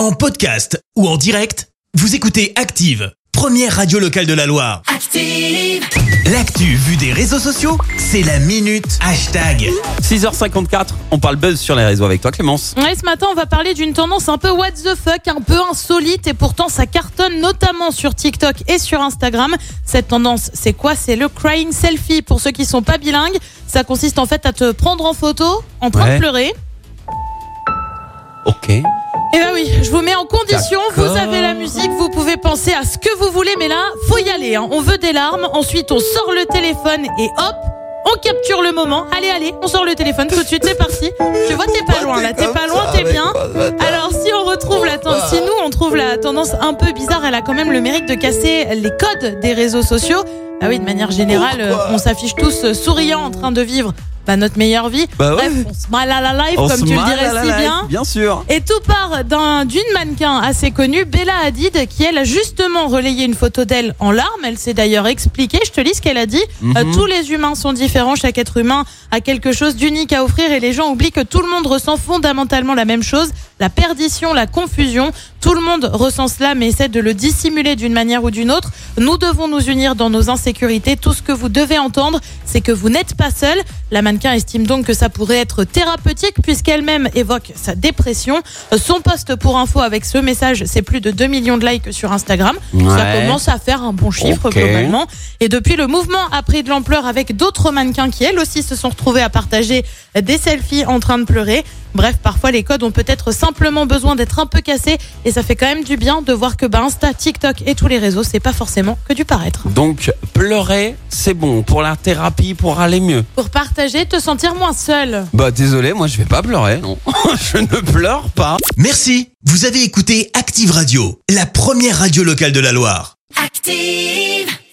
En podcast ou en direct, vous écoutez Active, première radio locale de la Loire. Active. L'actu vue des réseaux sociaux, c'est la minute hashtag. 6h54, on parle buzz sur les réseaux avec toi Clémence. Ouais, ce matin, on va parler d'une tendance un peu what the fuck, un peu insolite et pourtant ça cartonne notamment sur TikTok et sur Instagram. Cette tendance, c'est quoi? C'est le crying selfie. Pour ceux qui sont pas bilingues, ça consiste en fait à te prendre en photo en train Ouais. de pleurer. Ok. Et bah oui, je vous mets en condition, vous avez la musique, vous pouvez penser à ce que vous voulez, mais là, faut y aller. hein. On veut des larmes, ensuite on sort le téléphone et hop, on capture le moment. Allez, allez, on sort le téléphone tout de suite, c'est parti. Tu vois, t'es pas loin là, t'es pas loin, t'es bien. Alors si on retrouve la tendance, si nous on trouve la tendance un peu bizarre, elle a quand même le mérite de casser les codes des réseaux sociaux. Ah oui, de manière générale, on s'affiche tous euh, souriants en train de vivre bah, notre meilleure vie. Bah ouais. Bref, on se mal à la live, On comme tu le dirais si bien. Bien sûr. Et tout part d'un- d'une mannequin assez connue, Bella Hadid, qui elle a justement relayé une photo d'elle en larmes. Elle s'est d'ailleurs expliquée. Je te lis ce qu'elle a dit. Mhm. Euh, tous les humains sont différents. Chaque être humain a quelque chose d'unique à offrir et les gens oublient que tout le monde ressent fondamentalement la même chose. La perdition, la confusion. Tout le monde ressent cela mais essaie de le dissimuler d'une manière ou d'une autre. Nous devons nous unir dans nos insécurités. Tout ce que vous devez entendre, c'est que vous n'êtes pas seul. La mannequin estime donc que ça pourrait être thérapeutique puisqu'elle-même évoque sa dépression. Son poste pour info avec ce message, c'est plus de 2 millions de likes sur Instagram. Ça commence à faire un bon chiffre globalement. Et depuis, le mouvement a pris de l'ampleur avec d'autres mannequins qui, elles aussi, se sont retrouvés à partager des selfies en train de pleurer. Bref, parfois les codes ont peut-être simplement besoin d'être un peu cassés et ça fait quand même du bien de voir que bah, Insta, TikTok et tous les réseaux, c'est pas forcément que du paraître. Donc pleurer, c'est bon pour la thérapie, pour aller mieux. Pour partager, te sentir moins seul. Bah désolé, moi je vais pas pleurer, non. je ne pleure pas. Merci, vous avez écouté Active Radio, la première radio locale de la Loire. Active.